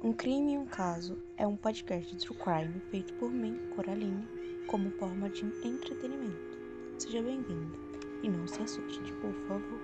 Um Crime e um Caso é um podcast de true crime feito por mim, Coraline, como forma de entretenimento. Seja bem-vindo e não se assuste, por favor.